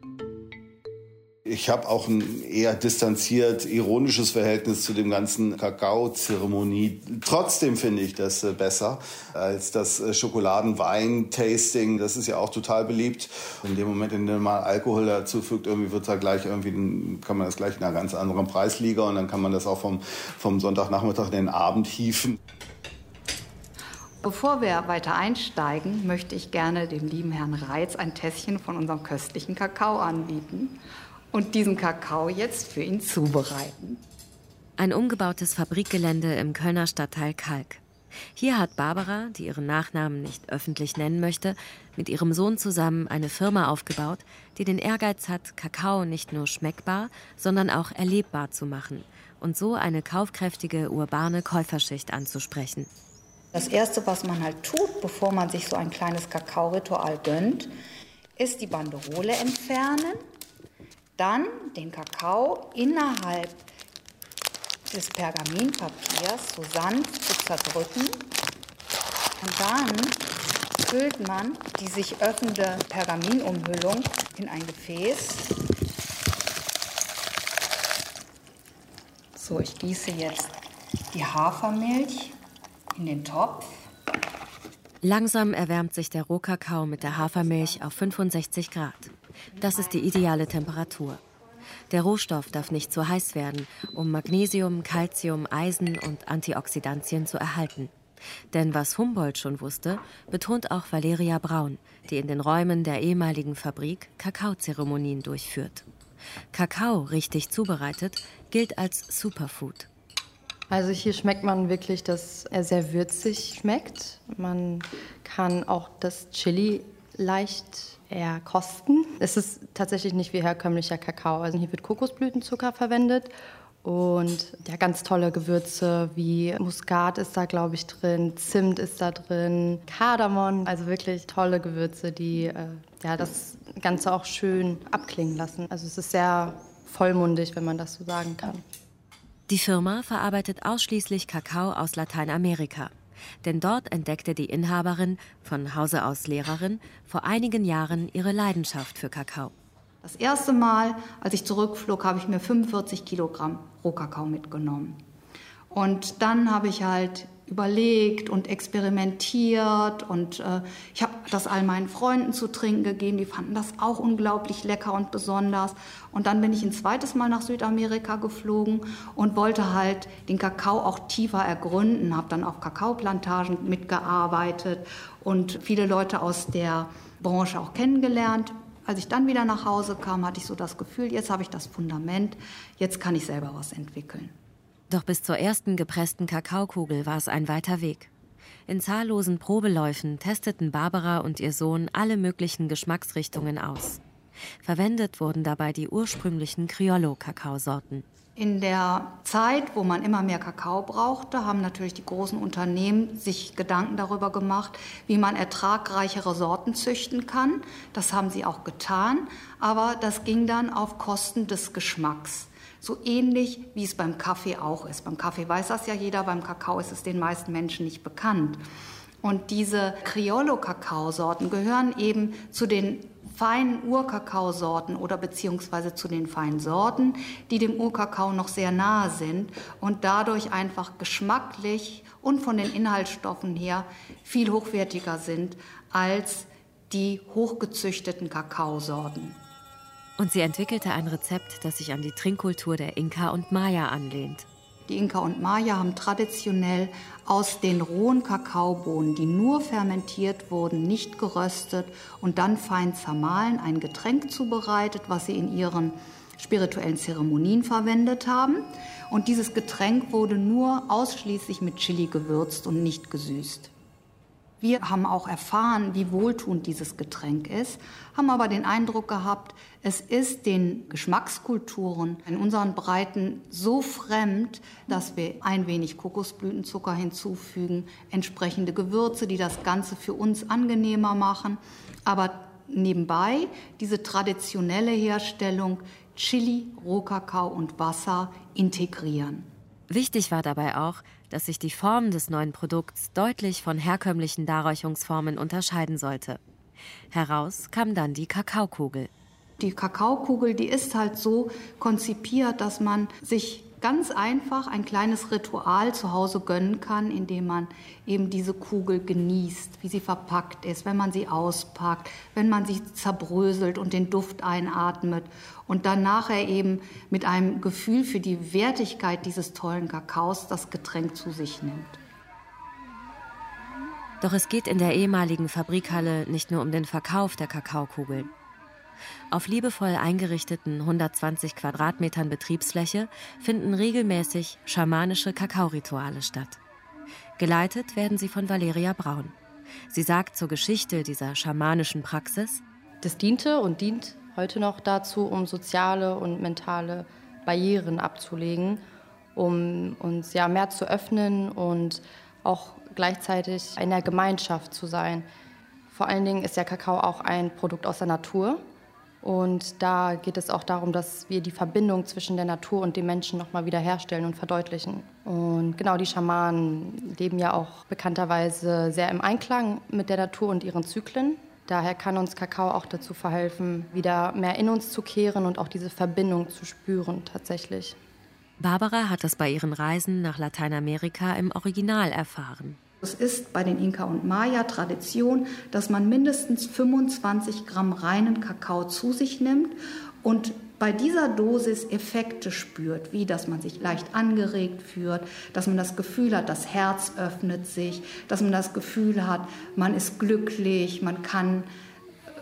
Ich habe auch ein eher distanziert, ironisches Verhältnis zu dem ganzen Kakao-Zeremonie. Trotzdem finde ich das äh, besser als das äh, Schokoladen-Wein-Tasting. Das ist ja auch total beliebt. In dem Moment, in dem man Alkohol dazu fügt, irgendwie wird da gleich irgendwie, kann man das gleich in einer ganz anderen Preisliga und dann kann man das auch vom, vom Sonntagnachmittag in den Abend hieven. Bevor wir weiter einsteigen, möchte ich gerne dem lieben Herrn Reitz ein Tässchen von unserem köstlichen Kakao anbieten und diesen Kakao jetzt für ihn zubereiten. Ein umgebautes Fabrikgelände im Kölner Stadtteil Kalk. Hier hat Barbara, die ihren Nachnamen nicht öffentlich nennen möchte, mit ihrem Sohn zusammen eine Firma aufgebaut, die den Ehrgeiz hat, Kakao nicht nur schmeckbar, sondern auch erlebbar zu machen und so eine kaufkräftige urbane Käuferschicht anzusprechen. Das Erste, was man halt tut, bevor man sich so ein kleines Kakaoritual gönnt, ist die Banderole entfernen dann den Kakao innerhalb des Pergaminpapiers so sanft zu zerdrücken. Und dann füllt man die sich öffnende Pergaminumhüllung in ein Gefäß. So, ich gieße jetzt die Hafermilch in den Topf. Langsam erwärmt sich der Rohkakao mit der Hafermilch auf 65 Grad. Das ist die ideale Temperatur. Der Rohstoff darf nicht zu heiß werden, um Magnesium, Calcium, Eisen und Antioxidantien zu erhalten. Denn was Humboldt schon wusste, betont auch Valeria Braun, die in den Räumen der ehemaligen Fabrik Kakaozeremonien durchführt. Kakao richtig zubereitet gilt als Superfood. Also hier schmeckt man wirklich, dass er sehr würzig schmeckt. Man kann auch das Chili leicht eher kosten. Es ist tatsächlich nicht wie herkömmlicher Kakao. Also hier wird Kokosblütenzucker verwendet und ja, ganz tolle Gewürze wie Muskat ist da, glaube ich, drin, Zimt ist da drin, Kardamom. Also wirklich tolle Gewürze, die äh, ja, das Ganze auch schön abklingen lassen. Also es ist sehr vollmundig, wenn man das so sagen kann. Die Firma verarbeitet ausschließlich Kakao aus Lateinamerika. Denn dort entdeckte die Inhaberin, von Hause aus Lehrerin, vor einigen Jahren ihre Leidenschaft für Kakao. Das erste Mal, als ich zurückflog, habe ich mir 45 Kilogramm Rohkakao mitgenommen. Und dann habe ich halt überlegt und experimentiert und äh, ich habe das all meinen Freunden zu trinken gegeben, die fanden das auch unglaublich lecker und besonders. Und dann bin ich ein zweites Mal nach Südamerika geflogen und wollte halt den Kakao auch tiefer ergründen, habe dann auf Kakaoplantagen mitgearbeitet und viele Leute aus der Branche auch kennengelernt. Als ich dann wieder nach Hause kam, hatte ich so das Gefühl, jetzt habe ich das Fundament, jetzt kann ich selber was entwickeln. Doch bis zur ersten gepressten Kakaokugel war es ein weiter Weg. In zahllosen Probeläufen testeten Barbara und ihr Sohn alle möglichen Geschmacksrichtungen aus. Verwendet wurden dabei die ursprünglichen Criollo-Kakaosorten. In der Zeit, wo man immer mehr Kakao brauchte, haben natürlich die großen Unternehmen sich Gedanken darüber gemacht, wie man ertragreichere Sorten züchten kann. Das haben sie auch getan, aber das ging dann auf Kosten des Geschmacks. So ähnlich wie es beim Kaffee auch ist. Beim Kaffee weiß das ja jeder, beim Kakao ist es den meisten Menschen nicht bekannt. Und diese Criollo-Kakaosorten gehören eben zu den feinen Urkakaosorten oder beziehungsweise zu den feinen Sorten, die dem Urkakao noch sehr nahe sind und dadurch einfach geschmacklich und von den Inhaltsstoffen her viel hochwertiger sind als die hochgezüchteten Kakaosorten. Und sie entwickelte ein Rezept, das sich an die Trinkkultur der Inka und Maya anlehnt. Die Inka und Maya haben traditionell aus den rohen Kakaobohnen, die nur fermentiert wurden, nicht geröstet und dann fein zermahlen, ein Getränk zubereitet, was sie in ihren spirituellen Zeremonien verwendet haben. Und dieses Getränk wurde nur ausschließlich mit Chili gewürzt und nicht gesüßt. Wir haben auch erfahren, wie wohltuend dieses Getränk ist, haben aber den Eindruck gehabt, es ist den Geschmackskulturen in unseren Breiten so fremd, dass wir ein wenig Kokosblütenzucker hinzufügen, entsprechende Gewürze, die das Ganze für uns angenehmer machen, aber nebenbei diese traditionelle Herstellung Chili, Rohkakao und Wasser integrieren. Wichtig war dabei auch, dass sich die Form des neuen Produkts deutlich von herkömmlichen Darreichungsformen unterscheiden sollte. Heraus kam dann die Kakaokugel. Die Kakaokugel, die ist halt so konzipiert, dass man sich ganz einfach ein kleines Ritual zu Hause gönnen kann, indem man eben diese Kugel genießt, wie sie verpackt ist, wenn man sie auspackt, wenn man sie zerbröselt und den Duft einatmet und dann nachher eben mit einem Gefühl für die Wertigkeit dieses tollen Kakaos das Getränk zu sich nimmt. Doch es geht in der ehemaligen Fabrikhalle nicht nur um den Verkauf der Kakaokugeln. Auf liebevoll eingerichteten 120 Quadratmetern Betriebsfläche finden regelmäßig schamanische Kakaorituale statt. Geleitet werden sie von Valeria Braun. Sie sagt zur Geschichte dieser schamanischen Praxis: Das diente und dient heute noch dazu, um soziale und mentale Barrieren abzulegen, um uns ja mehr zu öffnen und auch gleichzeitig in der Gemeinschaft zu sein. Vor allen Dingen ist der Kakao auch ein Produkt aus der Natur und da geht es auch darum, dass wir die Verbindung zwischen der Natur und dem Menschen nochmal wieder herstellen und verdeutlichen. Und genau, die Schamanen leben ja auch bekannterweise sehr im Einklang mit der Natur und ihren Zyklen. Daher kann uns Kakao auch dazu verhelfen, wieder mehr in uns zu kehren und auch diese Verbindung zu spüren tatsächlich. Barbara hat es bei ihren Reisen nach Lateinamerika im Original erfahren. Es ist bei den Inka und Maya Tradition, dass man mindestens 25 Gramm reinen Kakao zu sich nimmt und bei dieser Dosis Effekte spürt, wie dass man sich leicht angeregt fühlt, dass man das Gefühl hat, das Herz öffnet sich, dass man das Gefühl hat, man ist glücklich, man kann,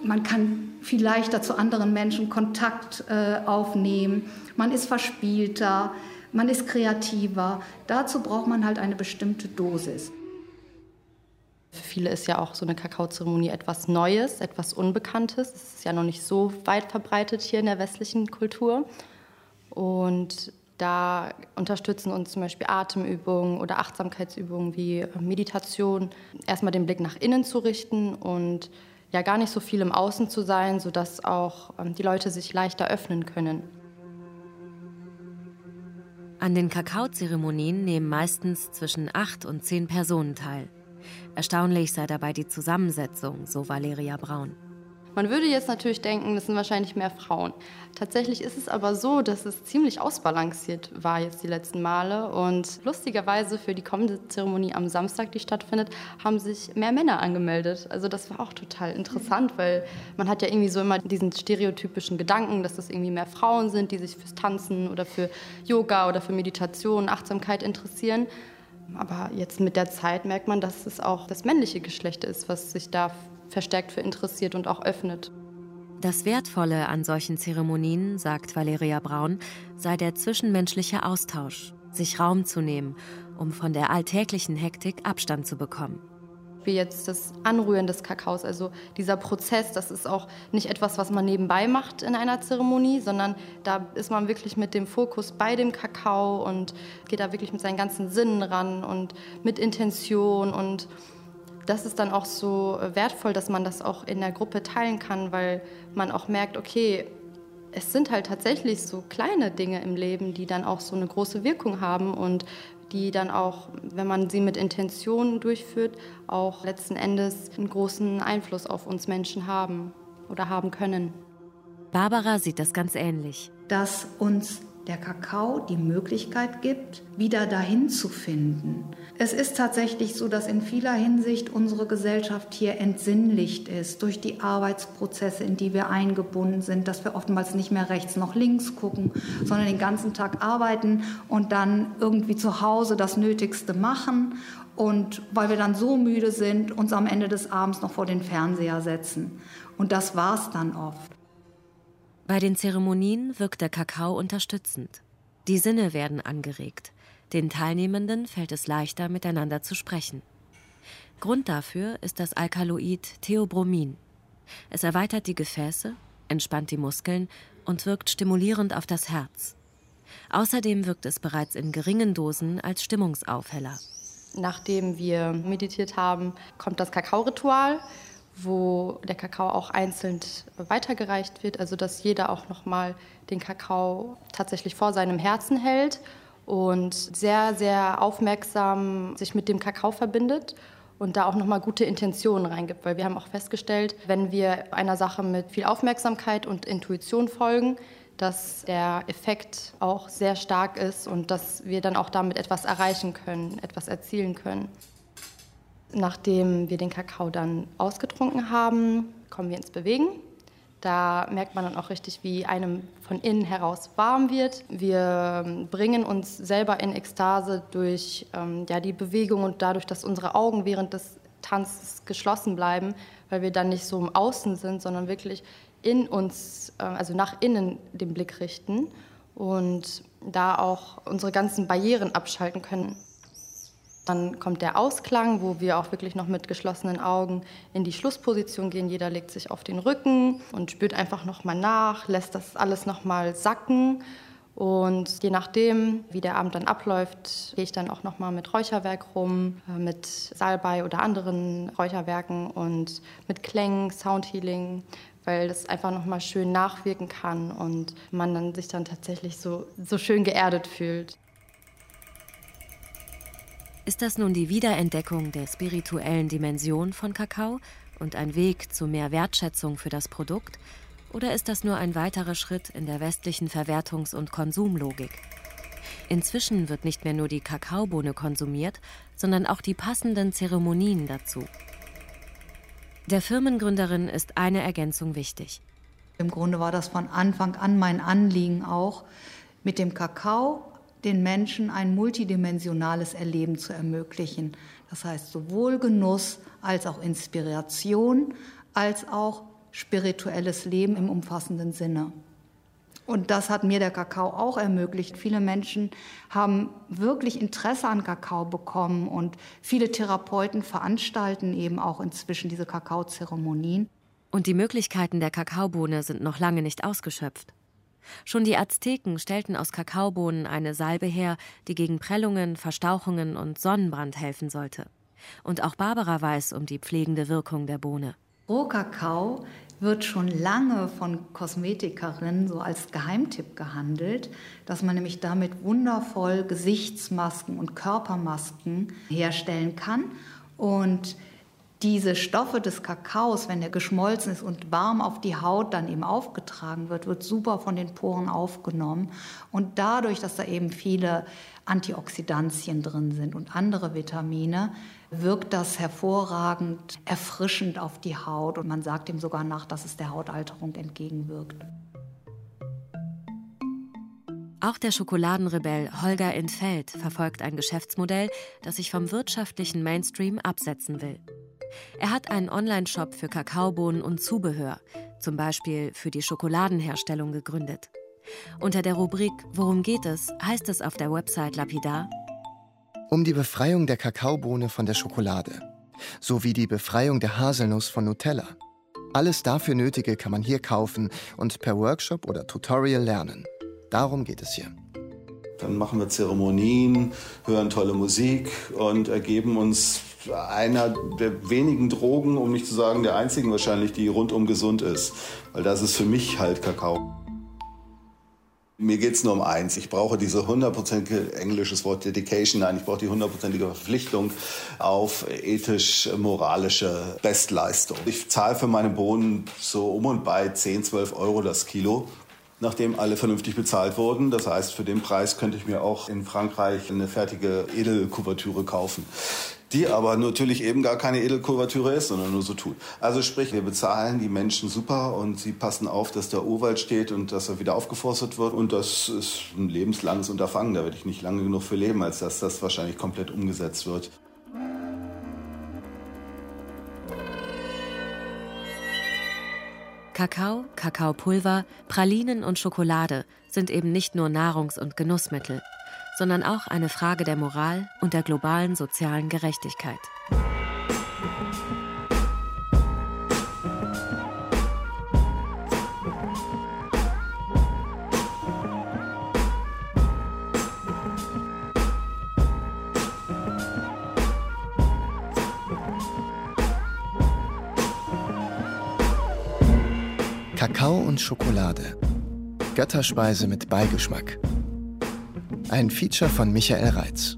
man kann viel leichter zu anderen Menschen Kontakt äh, aufnehmen, man ist verspielter, man ist kreativer. Dazu braucht man halt eine bestimmte Dosis. Für viele ist ja auch so eine Kakaozeremonie etwas Neues, etwas Unbekanntes. Es ist ja noch nicht so weit verbreitet hier in der westlichen Kultur. Und da unterstützen uns zum Beispiel Atemübungen oder Achtsamkeitsübungen wie Meditation, erstmal den Blick nach innen zu richten und ja gar nicht so viel im Außen zu sein, sodass auch ähm, die Leute sich leichter öffnen können. An den Kakaozeremonien nehmen meistens zwischen acht und zehn Personen teil. Erstaunlich sei dabei die Zusammensetzung, so Valeria Braun. Man würde jetzt natürlich denken, das sind wahrscheinlich mehr Frauen. Tatsächlich ist es aber so, dass es ziemlich ausbalanciert war jetzt die letzten Male. Und lustigerweise für die kommende Zeremonie am Samstag, die stattfindet, haben sich mehr Männer angemeldet. Also das war auch total interessant, weil man hat ja irgendwie so immer diesen stereotypischen Gedanken, dass das irgendwie mehr Frauen sind, die sich fürs Tanzen oder für Yoga oder für Meditation, Achtsamkeit interessieren. Aber jetzt mit der Zeit merkt man, dass es auch das männliche Geschlecht ist, was sich da verstärkt für interessiert und auch öffnet. Das Wertvolle an solchen Zeremonien, sagt Valeria Braun, sei der zwischenmenschliche Austausch, sich Raum zu nehmen, um von der alltäglichen Hektik Abstand zu bekommen wie jetzt das Anrühren des Kakaos. Also dieser Prozess, das ist auch nicht etwas, was man nebenbei macht in einer Zeremonie, sondern da ist man wirklich mit dem Fokus bei dem Kakao und geht da wirklich mit seinen ganzen Sinnen ran und mit Intention und das ist dann auch so wertvoll, dass man das auch in der Gruppe teilen kann, weil man auch merkt, okay, es sind halt tatsächlich so kleine Dinge im Leben, die dann auch so eine große Wirkung haben und die dann auch, wenn man sie mit Intention durchführt, auch letzten Endes einen großen Einfluss auf uns Menschen haben oder haben können. Barbara sieht das ganz ähnlich. Dass uns der Kakao die Möglichkeit gibt, wieder dahin zu finden. Es ist tatsächlich so, dass in vieler Hinsicht unsere Gesellschaft hier entsinnlicht ist durch die Arbeitsprozesse, in die wir eingebunden sind, dass wir oftmals nicht mehr rechts noch links gucken, sondern den ganzen Tag arbeiten und dann irgendwie zu Hause das Nötigste machen und weil wir dann so müde sind, uns am Ende des Abends noch vor den Fernseher setzen. Und das war es dann oft. Bei den Zeremonien wirkt der Kakao unterstützend. Die Sinne werden angeregt. Den Teilnehmenden fällt es leichter, miteinander zu sprechen. Grund dafür ist das Alkaloid Theobromin. Es erweitert die Gefäße, entspannt die Muskeln und wirkt stimulierend auf das Herz. Außerdem wirkt es bereits in geringen Dosen als Stimmungsaufheller. Nachdem wir meditiert haben, kommt das Kakaoritual wo der Kakao auch einzeln weitergereicht wird, also dass jeder auch nochmal den Kakao tatsächlich vor seinem Herzen hält und sehr, sehr aufmerksam sich mit dem Kakao verbindet und da auch nochmal gute Intentionen reingibt, weil wir haben auch festgestellt, wenn wir einer Sache mit viel Aufmerksamkeit und Intuition folgen, dass der Effekt auch sehr stark ist und dass wir dann auch damit etwas erreichen können, etwas erzielen können. Nachdem wir den Kakao dann ausgetrunken haben, kommen wir ins Bewegen. Da merkt man dann auch richtig, wie einem von innen heraus warm wird. Wir ähm, bringen uns selber in Ekstase durch ähm, ja, die Bewegung und dadurch, dass unsere Augen während des Tanzes geschlossen bleiben, weil wir dann nicht so im Außen sind, sondern wirklich in uns, äh, also nach innen den Blick richten und da auch unsere ganzen Barrieren abschalten können. Dann kommt der Ausklang, wo wir auch wirklich noch mit geschlossenen Augen in die Schlussposition gehen. Jeder legt sich auf den Rücken und spürt einfach noch mal nach, lässt das alles noch mal sacken. Und je nachdem, wie der Abend dann abläuft, gehe ich dann auch noch mal mit Räucherwerk rum, äh, mit Salbei oder anderen Räucherwerken und mit Klängen, Soundhealing, weil das einfach noch mal schön nachwirken kann und man dann sich dann tatsächlich so, so schön geerdet fühlt. Ist das nun die Wiederentdeckung der spirituellen Dimension von Kakao und ein Weg zu mehr Wertschätzung für das Produkt? Oder ist das nur ein weiterer Schritt in der westlichen Verwertungs- und Konsumlogik? Inzwischen wird nicht mehr nur die Kakaobohne konsumiert, sondern auch die passenden Zeremonien dazu. Der Firmengründerin ist eine Ergänzung wichtig. Im Grunde war das von Anfang an mein Anliegen auch, mit dem Kakao den Menschen ein multidimensionales Erleben zu ermöglichen. Das heißt sowohl Genuss als auch Inspiration, als auch spirituelles Leben im umfassenden Sinne. Und das hat mir der Kakao auch ermöglicht. Viele Menschen haben wirklich Interesse an Kakao bekommen und viele Therapeuten veranstalten eben auch inzwischen diese Kakaozeremonien. Und die Möglichkeiten der Kakaobohne sind noch lange nicht ausgeschöpft. Schon die Azteken stellten aus Kakaobohnen eine Salbe her, die gegen Prellungen, Verstauchungen und Sonnenbrand helfen sollte. Und auch Barbara weiß um die pflegende Wirkung der Bohne. Rohkakao wird schon lange von Kosmetikerinnen so als Geheimtipp gehandelt, dass man nämlich damit wundervoll Gesichtsmasken und Körpermasken herstellen kann. Und diese Stoffe des Kakaos, wenn er geschmolzen ist und warm auf die Haut dann eben aufgetragen wird, wird super von den Poren aufgenommen. Und dadurch, dass da eben viele Antioxidantien drin sind und andere Vitamine, wirkt das hervorragend erfrischend auf die Haut. Und man sagt ihm sogar nach, dass es der Hautalterung entgegenwirkt. Auch der Schokoladenrebell Holger Entfeld verfolgt ein Geschäftsmodell, das sich vom wirtschaftlichen Mainstream absetzen will. Er hat einen Online-Shop für Kakaobohnen und Zubehör, zum Beispiel für die Schokoladenherstellung, gegründet. Unter der Rubrik Worum geht es heißt es auf der Website Lapidar Um die Befreiung der Kakaobohne von der Schokolade sowie die Befreiung der Haselnuss von Nutella. Alles dafür Nötige kann man hier kaufen und per Workshop oder Tutorial lernen. Darum geht es hier. Dann machen wir Zeremonien, hören tolle Musik und ergeben uns einer der wenigen Drogen, um nicht zu sagen der einzigen wahrscheinlich, die rundum gesund ist. Weil das ist für mich halt Kakao. Mir geht es nur um eins. Ich brauche diese hundertprozentige englisches Wort Dedication. Nein, ich brauche die hundertprozentige Verpflichtung auf ethisch-moralische Bestleistung. Ich zahle für meine Bohnen so um und bei 10, 12 Euro das Kilo nachdem alle vernünftig bezahlt wurden. Das heißt, für den Preis könnte ich mir auch in Frankreich eine fertige Edelkuvertüre kaufen die aber natürlich eben gar keine Edelkuvertüre ist, sondern nur so tut. Also sprich, wir bezahlen die Menschen super und sie passen auf, dass der Urwald steht und dass er wieder aufgeforstet wird. Und das ist ein lebenslanges Unterfangen. Da werde ich nicht lange genug für leben, als dass das wahrscheinlich komplett umgesetzt wird. Kakao, Kakaopulver, Pralinen und Schokolade sind eben nicht nur Nahrungs- und Genussmittel, sondern auch eine Frage der Moral und der globalen sozialen Gerechtigkeit. Kakao und Schokolade. Götterspeise mit Beigeschmack. Ein Feature von Michael Reitz.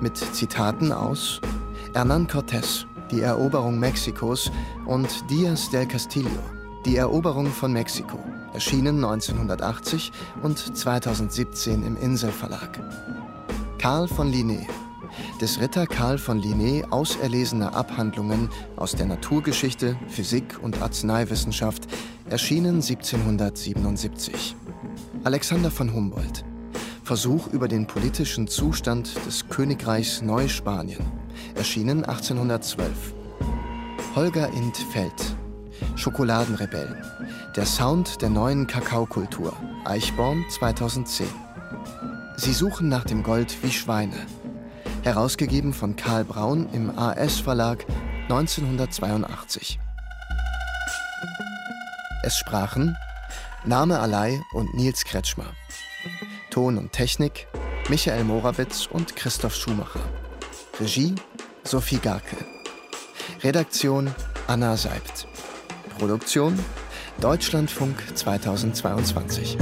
Mit Zitaten aus Hernán Cortés, die Eroberung Mexikos und Díaz del Castillo, die Eroberung von Mexiko, erschienen 1980 und 2017 im Inselverlag. Karl von Linné, des Ritter Karl von Linné auserlesene Abhandlungen aus der Naturgeschichte, Physik und Arzneiwissenschaft, erschienen 1777. Alexander von Humboldt, Versuch über den politischen Zustand des Königreichs Neuspanien, erschienen 1812. Holger Int Feld, Schokoladenrebellen. Der Sound der neuen Kakaokultur. Eichborn 2010. Sie suchen nach dem Gold wie Schweine. Herausgegeben von Karl Braun im AS Verlag 1982. Es sprachen Name Alei und Nils Kretschmer. Ton und Technik Michael Morawitz und Christoph Schumacher. Regie Sophie Garke. Redaktion Anna Seibt. Produktion Deutschlandfunk 2022